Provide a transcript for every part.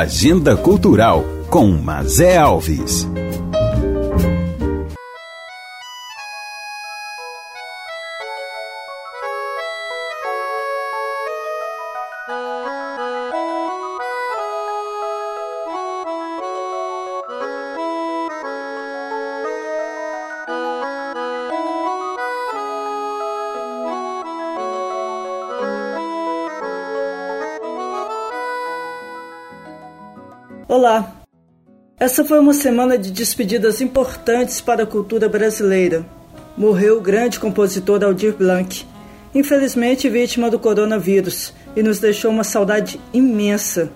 Agenda Cultural com Mazé Alves. Essa foi uma semana de despedidas importantes para a cultura brasileira. Morreu o grande compositor Aldir Blanc, infelizmente vítima do coronavírus, e nos deixou uma saudade imensa.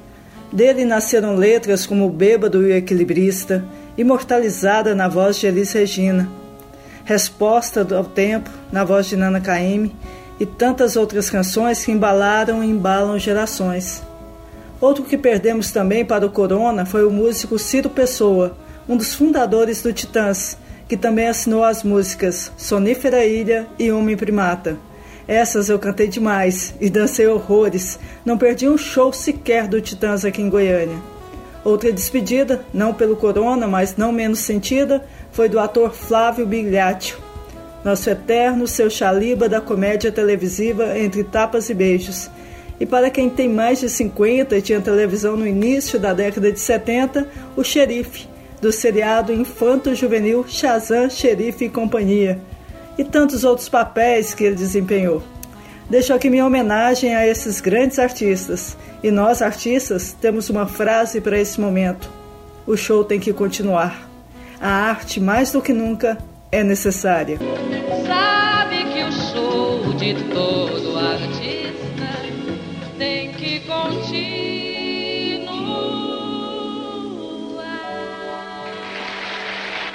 Dele nasceram letras como O Bêbado e o Equilibrista, imortalizada na voz de Elis Regina, Resposta ao Tempo, na voz de Nana Caymmi, e tantas outras canções que embalaram e embalam gerações. Outro que perdemos também para o Corona foi o músico Ciro Pessoa, um dos fundadores do Titãs, que também assinou as músicas Sonífera Ilha e Homem Primata. Essas eu cantei demais e dancei horrores, não perdi um show sequer do Titãs aqui em Goiânia. Outra despedida, não pelo Corona, mas não menos sentida, foi do ator Flávio Bigliaccio, nosso eterno seu chaliba da comédia televisiva Entre Tapas e Beijos, e para quem tem mais de 50 e tinha televisão no início da década de 70, o xerife, do seriado infanto-juvenil Shazam, Xerife e Companhia, e tantos outros papéis que ele desempenhou. Deixo aqui minha homenagem a esses grandes artistas. E nós, artistas, temos uma frase para esse momento: o show tem que continuar. A arte, mais do que nunca, é necessária. Sabe que o show de todo artista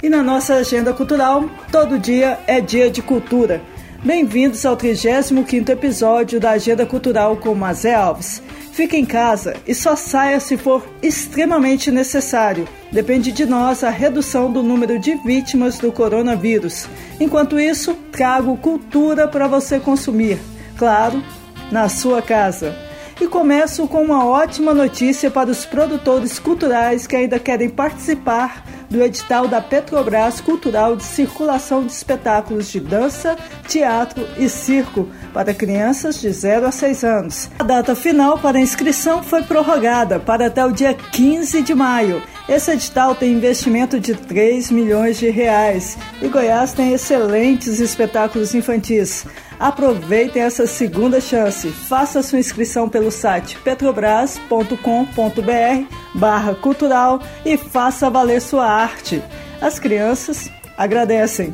E na nossa agenda cultural, todo dia é dia de cultura. Bem-vindos ao 35º episódio da Agenda Cultural com Mazé Alves. Fique em casa e só saia se for extremamente necessário. Depende de nós a redução do número de vítimas do coronavírus. Enquanto isso, trago cultura para você consumir. Claro, na sua casa. E começo com uma ótima notícia para os produtores culturais que ainda querem participar do edital da Petrobras Cultural de Circulação de Espetáculos de Dança, Teatro e Circo para crianças de 0 a 6 anos. A data final para inscrição foi prorrogada para até o dia 15 de maio. Esse edital tem investimento de 3 milhões de reais e Goiás tem excelentes espetáculos infantis. Aproveitem essa segunda chance. Faça sua inscrição pelo site petrobras.com.br barra cultural e faça valer sua arte. As crianças agradecem.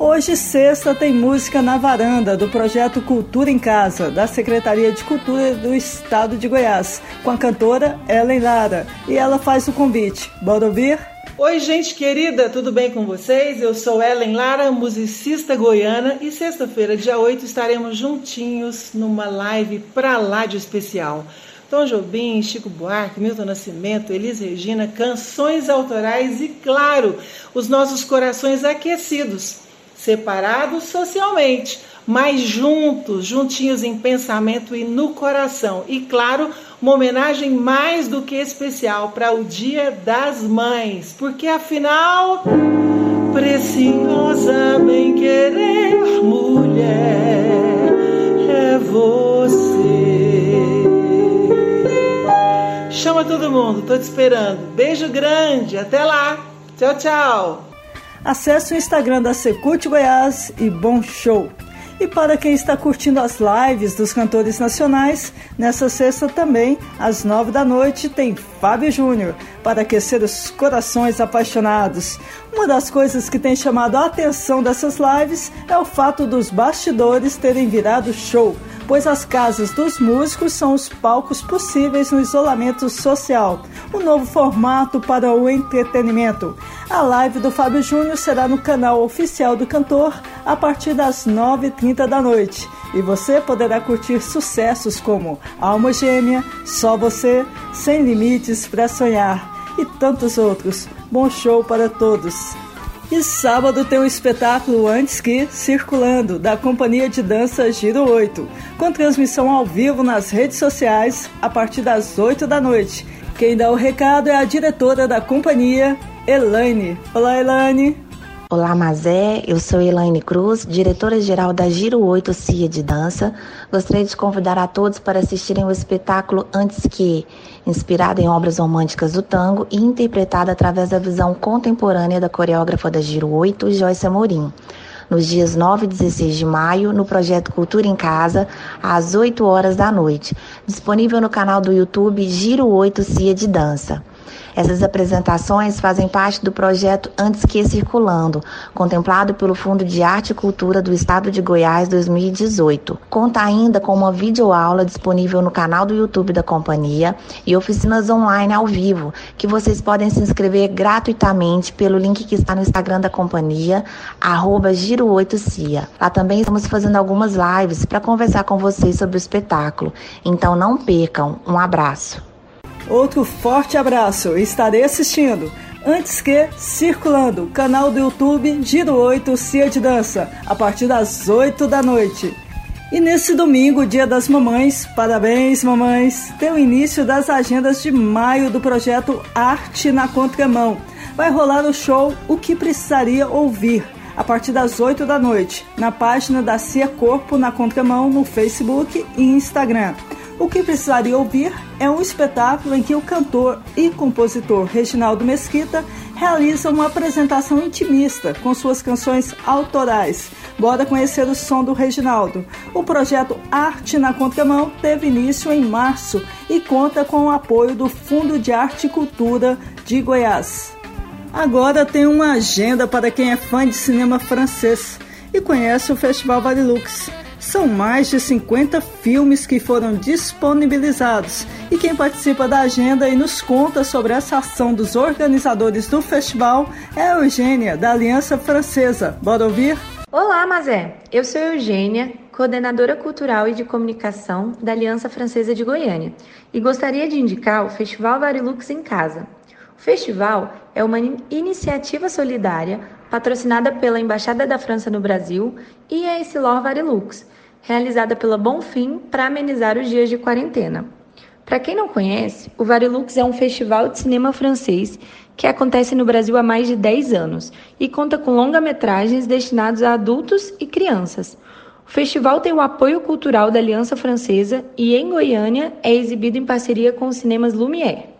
Hoje, sexta, tem música na varanda do projeto Cultura em Casa, da Secretaria de Cultura do Estado de Goiás, com a cantora Ellen Lara. E ela faz o convite. Bora ouvir? Oi, gente querida, tudo bem com vocês? Eu sou Ellen Lara, musicista goiana, e sexta-feira, dia 8, estaremos juntinhos numa live pra lá de especial. Tom Jobim, Chico Buarque, Milton Nascimento, Elis Regina, canções autorais e, claro, os nossos corações aquecidos, separados socialmente, mas juntos, juntinhos em pensamento e no coração. E, claro, uma homenagem mais do que especial para o Dia das Mães, porque afinal, preciosa bem querer mulher é você. Chama todo mundo, tô te esperando. Beijo grande, até lá. Tchau, tchau. Acesse o Instagram da Secult Goiás e bom show! E para quem está curtindo as lives dos cantores nacionais, nessa sexta também, às nove da noite, tem Fábio Júnior, para aquecer os corações apaixonados. Uma das coisas que tem chamado a atenção dessas lives é o fato dos bastidores terem virado show pois as casas dos músicos são os palcos possíveis no isolamento social, um novo formato para o entretenimento. A live do Fábio Júnior será no canal oficial do cantor a partir das 9h30 da noite. E você poderá curtir sucessos como Alma Gêmea, Só Você, Sem Limites para Sonhar e tantos outros. Bom show para todos! E sábado tem um espetáculo Antes Que Circulando, da Companhia de Dança Giro 8, com transmissão ao vivo nas redes sociais a partir das 8 da noite. Quem dá o recado é a diretora da companhia, Elaine. Olá, Elaine. Olá, Mazé. Eu sou Elaine Cruz, diretora-geral da Giro 8 CIA de Dança. Gostaria de convidar a todos para assistirem o espetáculo Antes Que, inspirado em obras românticas do tango e interpretado através da visão contemporânea da coreógrafa da Giro 8, Joyce Amorim nos dias 9 e 16 de maio, no projeto Cultura em Casa, às 8 horas da noite, disponível no canal do YouTube Giro 8 Cia de Dança. Essas apresentações fazem parte do projeto Antes que Circulando, contemplado pelo Fundo de Arte e Cultura do Estado de Goiás 2018. Conta ainda com uma videoaula disponível no canal do YouTube da companhia e oficinas online ao vivo, que vocês podem se inscrever gratuitamente pelo link que está no Instagram da companhia, Giro8Cia. Lá também estamos fazendo algumas lives para conversar com vocês sobre o espetáculo. Então não percam. Um abraço. Outro forte abraço, estarei assistindo. Antes que, circulando, canal do YouTube Giro 8 Cia de Dança, a partir das 8 da noite. E nesse domingo, dia das mamães, parabéns mamães, tem o início das agendas de maio do projeto Arte na Contramão. Vai rolar o show O que Precisaria Ouvir, a partir das 8 da noite, na página da Cia Corpo na Contramão no Facebook e Instagram. O que precisaria ouvir é um espetáculo em que o cantor e compositor Reginaldo Mesquita realiza uma apresentação intimista com suas canções autorais. Bora conhecer o som do Reginaldo. O projeto Arte na Contramão teve início em março e conta com o apoio do Fundo de Arte e Cultura de Goiás. Agora tem uma agenda para quem é fã de cinema francês e conhece o Festival Varilux. São mais de 50 filmes que foram disponibilizados. E quem participa da agenda e nos conta sobre essa ação dos organizadores do festival é Eugênia, da Aliança Francesa. Bora ouvir? Olá, Mazé. Eu sou Eugênia, coordenadora cultural e de comunicação da Aliança Francesa de Goiânia, e gostaria de indicar o Festival Varilux em Casa. O festival é uma iniciativa solidária patrocinada pela Embaixada da França no Brasil e a Essilor Varilux, realizada pela Bonfim para amenizar os dias de quarentena. Para quem não conhece, o Varilux é um festival de cinema francês que acontece no Brasil há mais de 10 anos e conta com longa-metragens destinados a adultos e crianças. O festival tem o apoio cultural da Aliança Francesa e em Goiânia é exibido em parceria com os cinemas Lumière.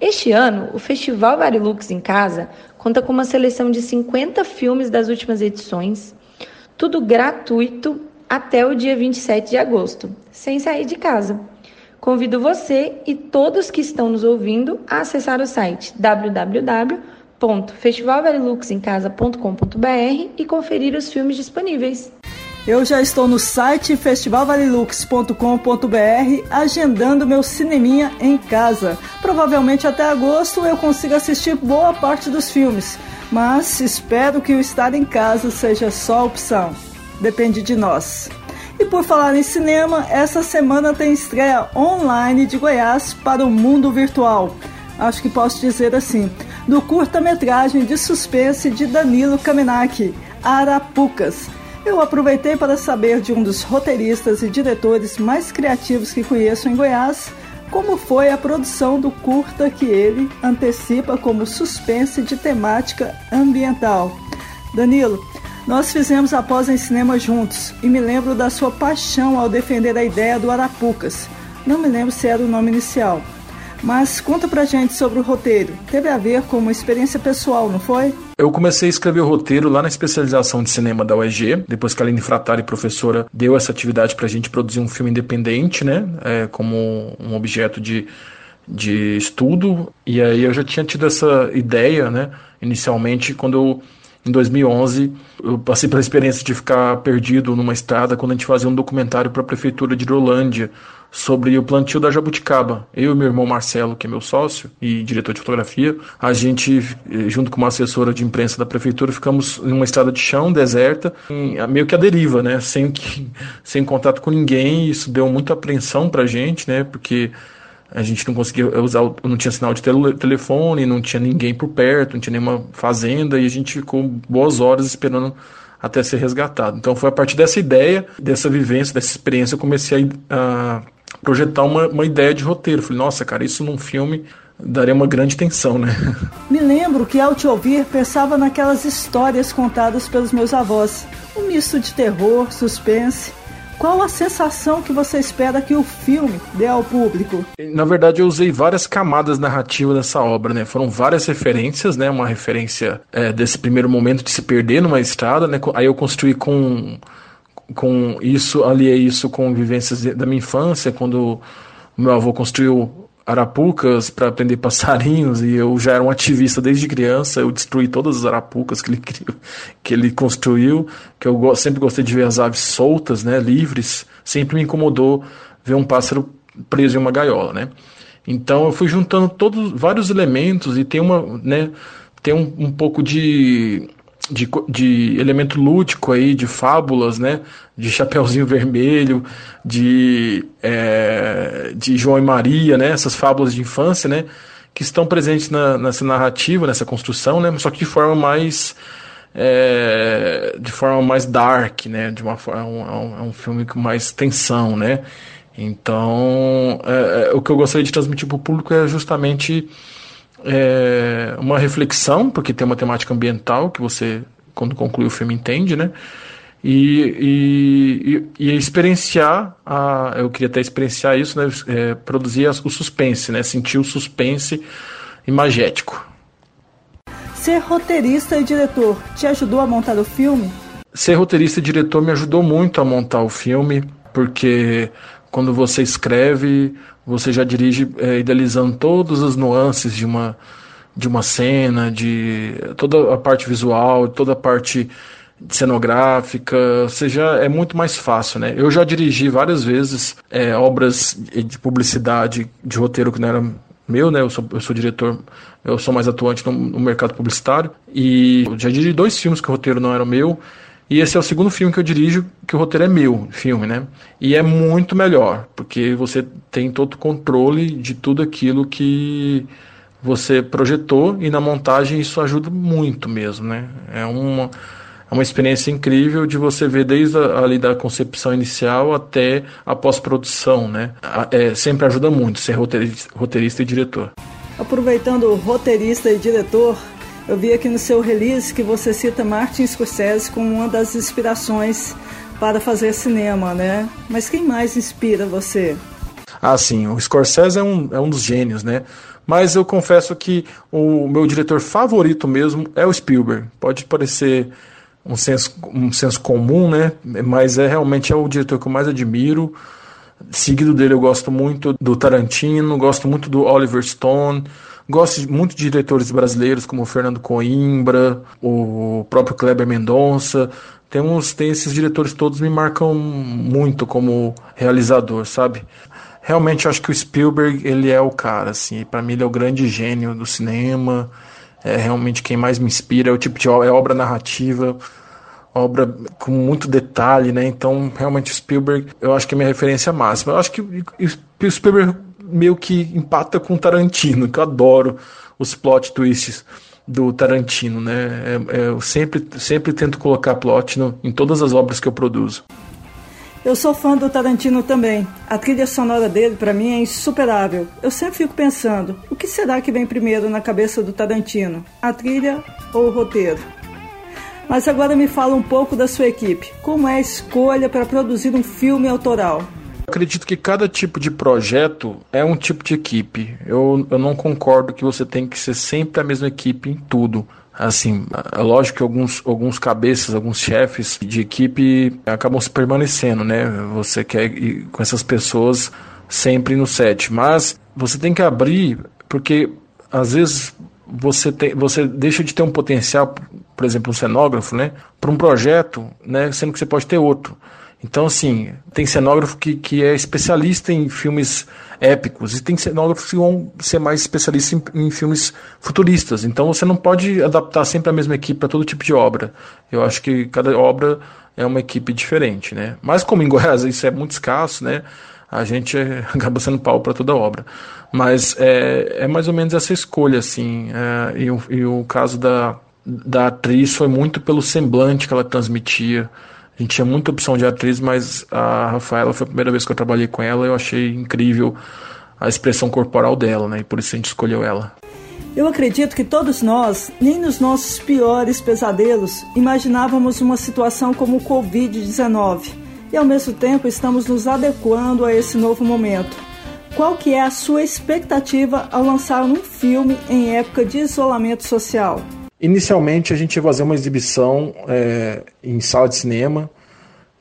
Este ano, o Festival Varilux em Casa conta com uma seleção de 50 filmes das últimas edições, tudo gratuito até o dia 27 de agosto, sem sair de casa. Convido você e todos que estão nos ouvindo a acessar o site www.festivalvariluxemcasa.com.br e conferir os filmes disponíveis. Eu já estou no site festivalvarilux.com.br agendando meu cineminha em casa. Provavelmente até agosto eu consiga assistir boa parte dos filmes, mas espero que o estar em casa seja só opção depende de nós. E por falar em cinema, essa semana tem estreia online de Goiás para o mundo virtual. Acho que posso dizer assim, do curta-metragem de suspense de Danilo Kamenak, Arapucas. Eu aproveitei para saber de um dos roteiristas e diretores mais criativos que conheço em Goiás, como foi a produção do curta que ele antecipa como suspense de temática ambiental. Danilo, nós fizemos a pós em cinema juntos e me lembro da sua paixão ao defender a ideia do Arapucas. Não me lembro se era o nome inicial. Mas conta pra gente sobre o roteiro. Teve a ver com uma experiência pessoal, não foi? Eu comecei a escrever o roteiro lá na especialização de cinema da UEG, depois que a Aline Fratari, professora, deu essa atividade pra gente produzir um filme independente, né? É, como um objeto de, de estudo. E aí eu já tinha tido essa ideia, né? Inicialmente, quando eu em 2011, eu passei pela experiência de ficar perdido numa estrada quando a gente fazia um documentário para a prefeitura de Hidrolândia sobre o plantio da jabuticaba. Eu e meu irmão Marcelo, que é meu sócio e diretor de fotografia, a gente, eh, junto com uma assessora de imprensa da prefeitura, ficamos em uma estrada de chão deserta, meio que a deriva, né? Sem, que, sem contato com ninguém. Isso deu muita apreensão para a gente, né? Porque a gente não conseguia usar, não tinha sinal de telefone, não tinha ninguém por perto, não tinha nenhuma fazenda e a gente ficou boas horas esperando até ser resgatado. Então foi a partir dessa ideia, dessa vivência, dessa experiência, eu comecei a, projetar uma, uma ideia de roteiro. Falei, nossa, cara, isso num filme daria uma grande tensão, né? Me lembro que ao te ouvir pensava naquelas histórias contadas pelos meus avós. Um misto de terror, suspense. Qual a sensação que você espera que o filme dê ao público? Na verdade, eu usei várias camadas narrativas dessa obra, né? Foram várias referências, né? Uma referência é, desse primeiro momento de se perder numa estrada, né? Aí eu construí com com isso, aliei isso com vivências da minha infância, quando meu avô construiu arapucas para prender passarinhos e eu já era um ativista desde criança. Eu destruí todas as arapucas que ele criou, que ele construiu, que eu sempre gostei de ver as aves soltas, né, livres. Sempre me incomodou ver um pássaro preso em uma gaiola, né? Então eu fui juntando todos vários elementos e tem uma, né, tem um, um pouco de de, de elemento lúdico aí, de fábulas, né? De Chapeuzinho Vermelho, de, é, de João e Maria, né? Essas fábulas de infância, né? Que estão presentes na, nessa narrativa, nessa construção, né? Só que de forma mais é, de forma mais dark, né? De uma forma, é um, é um filme com mais tensão, né? Então, é, é, o que eu gostaria de transmitir para o público é justamente é, uma reflexão, porque tem uma temática ambiental que você, quando conclui o filme, entende, né? E, e, e experienciar, a, eu queria até experienciar isso, né? É, produzir o suspense, né? Sentir o suspense imagético. Ser roteirista e diretor te ajudou a montar o filme? Ser roteirista e diretor me ajudou muito a montar o filme, porque quando você escreve, você já dirige é, idealizando todas as nuances de uma, de uma cena, de toda a parte visual, toda a parte cenográfica, seja, é muito mais fácil, né? Eu já dirigi várias vezes é, obras de publicidade, de roteiro que não era meu, né? Eu sou, eu sou diretor, eu sou mais atuante no, no mercado publicitário e já dirigi dois filmes que o roteiro não era meu e esse é o segundo filme que eu dirijo, que o roteiro é meu, filme, né? E é muito melhor, porque você tem todo o controle de tudo aquilo que você projetou e na montagem isso ajuda muito mesmo, né? É uma, é uma experiência incrível de você ver desde a, ali da concepção inicial até a pós-produção, né? É, sempre ajuda muito ser roteirista, roteirista e diretor. Aproveitando o roteirista e diretor, eu vi aqui no seu release que você cita Martin Scorsese como uma das inspirações para fazer cinema, né? Mas quem mais inspira você? Ah, sim, o Scorsese é um, é um dos gênios, né? Mas eu confesso que o meu diretor favorito mesmo é o Spielberg. Pode parecer um senso, um senso comum, né? Mas é realmente é o diretor que eu mais admiro. Seguido dele, eu gosto muito do Tarantino, gosto muito do Oliver Stone. Gosto muito de diretores brasileiros como o Fernando Coimbra, o próprio Kleber Mendonça. Tem, uns, tem esses diretores todos me marcam muito como realizador, sabe? Realmente acho que o Spielberg ele é o cara, assim. Para mim ele é o grande gênio do cinema. É realmente quem mais me inspira. É o tipo de é obra narrativa obra com muito detalhe, né? Então, realmente, Spielberg, eu acho que é minha referência máxima. Eu acho que o Spielberg meio que empata com Tarantino, que eu adoro os plot twists do Tarantino, né? É, é, eu sempre, sempre tento colocar plot no, em todas as obras que eu produzo. Eu sou fã do Tarantino também. A trilha sonora dele, para mim, é insuperável. Eu sempre fico pensando: o que será que vem primeiro na cabeça do Tarantino? A trilha ou o roteiro? Mas agora me fala um pouco da sua equipe. Como é a escolha para produzir um filme autoral? Acredito que cada tipo de projeto é um tipo de equipe. Eu, eu não concordo que você tem que ser sempre a mesma equipe em tudo. Assim, é lógico que alguns, alguns cabeças, alguns chefes de equipe acabam se permanecendo, né? Você quer ir com essas pessoas sempre no set, mas você tem que abrir, porque às vezes você, tem, você deixa de ter um potencial, por exemplo, um cenógrafo, né? Para um projeto, né? Sendo que você pode ter outro. Então, assim, tem cenógrafo que, que é especialista em filmes épicos e tem cenógrafos que vão ser mais especialistas em, em filmes futuristas. Então, você não pode adaptar sempre a mesma equipe para todo tipo de obra. Eu acho que cada obra é uma equipe diferente, né? Mas como em Goiás isso é muito escasso, né? A gente acaba sendo pau para toda obra. Mas é, é mais ou menos essa escolha, assim. É, e, o, e o caso da, da atriz foi muito pelo semblante que ela transmitia A gente tinha muita opção de atriz, mas a Rafaela foi a primeira vez que eu trabalhei com ela e eu achei incrível a expressão corporal dela, né? E por isso a gente escolheu ela. Eu acredito que todos nós, nem nos nossos piores pesadelos, imaginávamos uma situação como o Covid-19 e ao mesmo tempo estamos nos adequando a esse novo momento. Qual que é a sua expectativa ao lançar um filme em época de isolamento social? Inicialmente a gente ia fazer uma exibição é, em sala de cinema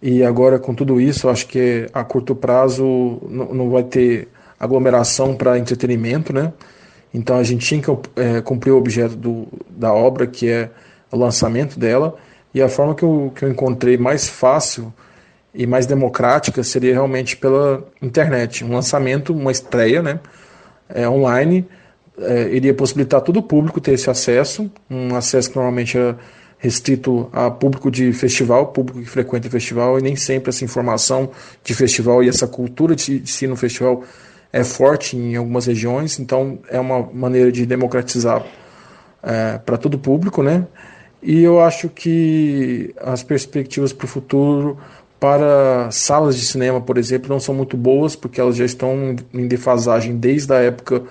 e agora com tudo isso acho que a curto prazo não vai ter aglomeração para entretenimento, né? Então a gente tinha que é, cumprir o objeto do, da obra, que é o lançamento dela, e a forma que eu, que eu encontrei mais fácil e mais democrática seria realmente pela internet. Um lançamento, uma estreia né, é, online, é, iria possibilitar todo o público ter esse acesso, um acesso que normalmente é restrito a público de festival, público que frequenta festival, e nem sempre essa informação de festival e essa cultura de, de si no festival é forte em algumas regiões, então é uma maneira de democratizar é, para todo o público, né? E eu acho que as perspectivas para o futuro para salas de cinema, por exemplo, não são muito boas, porque elas já estão em defasagem desde a época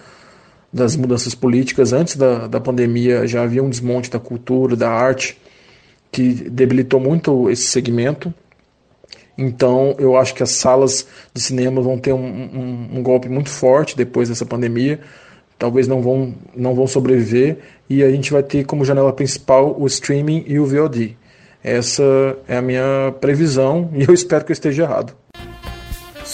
das mudanças políticas. Antes da, da pandemia já havia um desmonte da cultura, da arte, que debilitou muito esse segmento. Então, eu acho que as salas de cinema vão ter um, um, um, golpe muito forte depois dessa pandemia. Talvez não vão, não vão sobreviver. E a gente vai ter como janela principal o streaming e o VOD. Essa é a minha previsão e eu espero que eu esteja errado.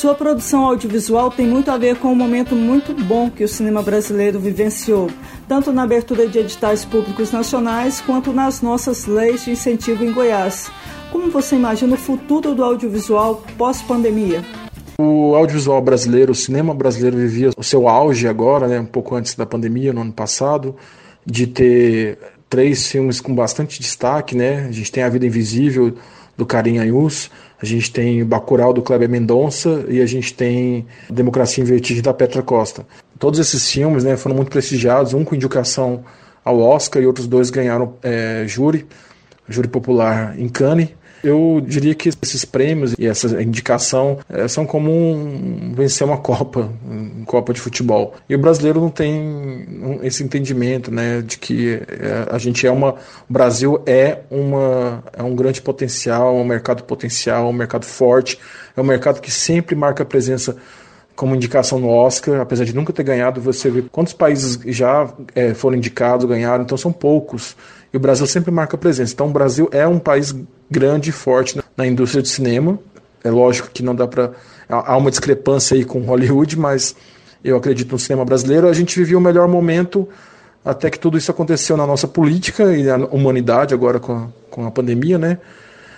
Sua produção audiovisual tem muito a ver com o momento muito bom que o cinema brasileiro vivenciou, tanto na abertura de editais públicos nacionais quanto nas nossas leis de incentivo em Goiás. Como você imagina o futuro do audiovisual pós-pandemia? O audiovisual brasileiro, o cinema brasileiro vivia o seu auge agora, né, um pouco antes da pandemia, no ano passado, de ter três filmes com bastante destaque, né? A gente tem A Vida Invisível, do Karim Ayus, a gente tem Bacurau, do Kleber Mendonça, e a gente tem Democracia em Vertigem, da Petra Costa. Todos esses filmes né, foram muito prestigiados, um com indicação ao Oscar e outros dois ganharam é, júri, júri popular em Cannes. Eu diria que esses prêmios e essa indicação é, são como um, vencer uma Copa, uma Copa de futebol. E o brasileiro não tem esse entendimento, né, de que é, a gente é uma, o Brasil é uma é um grande potencial, um mercado potencial, um mercado forte, é um mercado que sempre marca presença como indicação no Oscar, apesar de nunca ter ganhado, você vê quantos países já é, foram indicados, ganharam, então são poucos. E o Brasil sempre marca presença. Então o Brasil é um país grande e forte na indústria de cinema. É lógico que não dá para. Há uma discrepância aí com Hollywood, mas eu acredito no cinema brasileiro. A gente vivia o melhor momento até que tudo isso aconteceu na nossa política e na humanidade, agora com a, com a pandemia, né?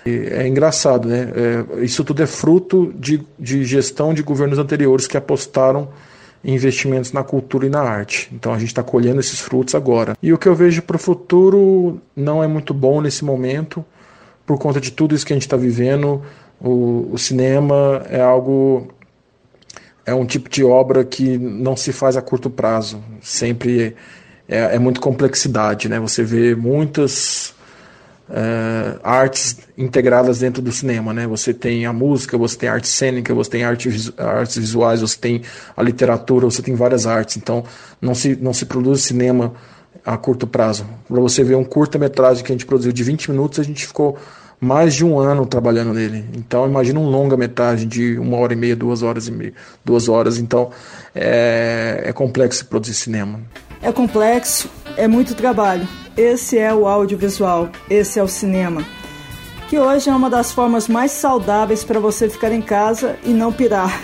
É engraçado, né? É, isso tudo é fruto de, de gestão de governos anteriores que apostaram em investimentos na cultura e na arte. Então a gente está colhendo esses frutos agora. E o que eu vejo para o futuro não é muito bom nesse momento por conta de tudo isso que a gente está vivendo. O, o, cinema é algo. É um tipo de obra que não se faz a curto prazo. Sempre é, é muita complexidade, né? Você vê muitas é, artes integradas dentro do cinema, né? Você tem a música, você tem a arte cênica, você tem arte, artes visuais, você tem a literatura, você tem várias artes. Então, não se, não se produz cinema a curto prazo. Para você ver um curta-metragem que a gente produziu de 20 minutos, a gente ficou mais de um ano trabalhando nele. Então imagina um longa-metragem de uma hora e meia, duas horas e meia, duas horas. Então é, é complexo produzir cinema. É complexo, é muito trabalho. Esse é o audiovisual, esse é o cinema. Que hoje é uma das formas mais saudáveis para você ficar em casa e não pirar.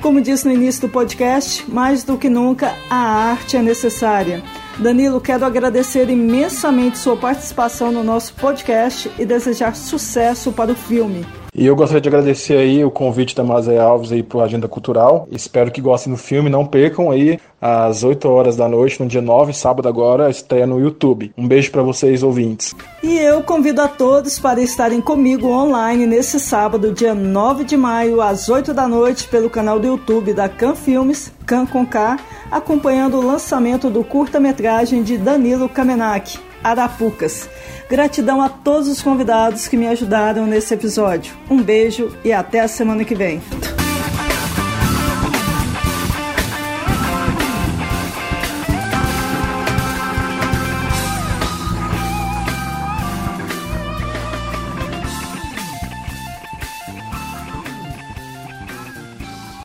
Como disse no início do podcast, mais do que nunca a arte é necessária. Danilo, quero agradecer imensamente sua participação no nosso podcast e desejar sucesso para o filme. E eu gostaria de agradecer aí o convite da Mazé Alves aí para Agenda Cultural. Espero que gostem do filme, não percam aí às 8 horas da noite, no dia 9, sábado agora, estreia no YouTube. Um beijo para vocês, ouvintes. E eu convido a todos para estarem comigo online nesse sábado, dia 9 de maio, às 8 da noite, pelo canal do YouTube da Can Filmes, Can com K, acompanhando o lançamento do curta-metragem de Danilo Kamenak. Arapucas. Gratidão a todos os convidados que me ajudaram nesse episódio. Um beijo e até a semana que vem.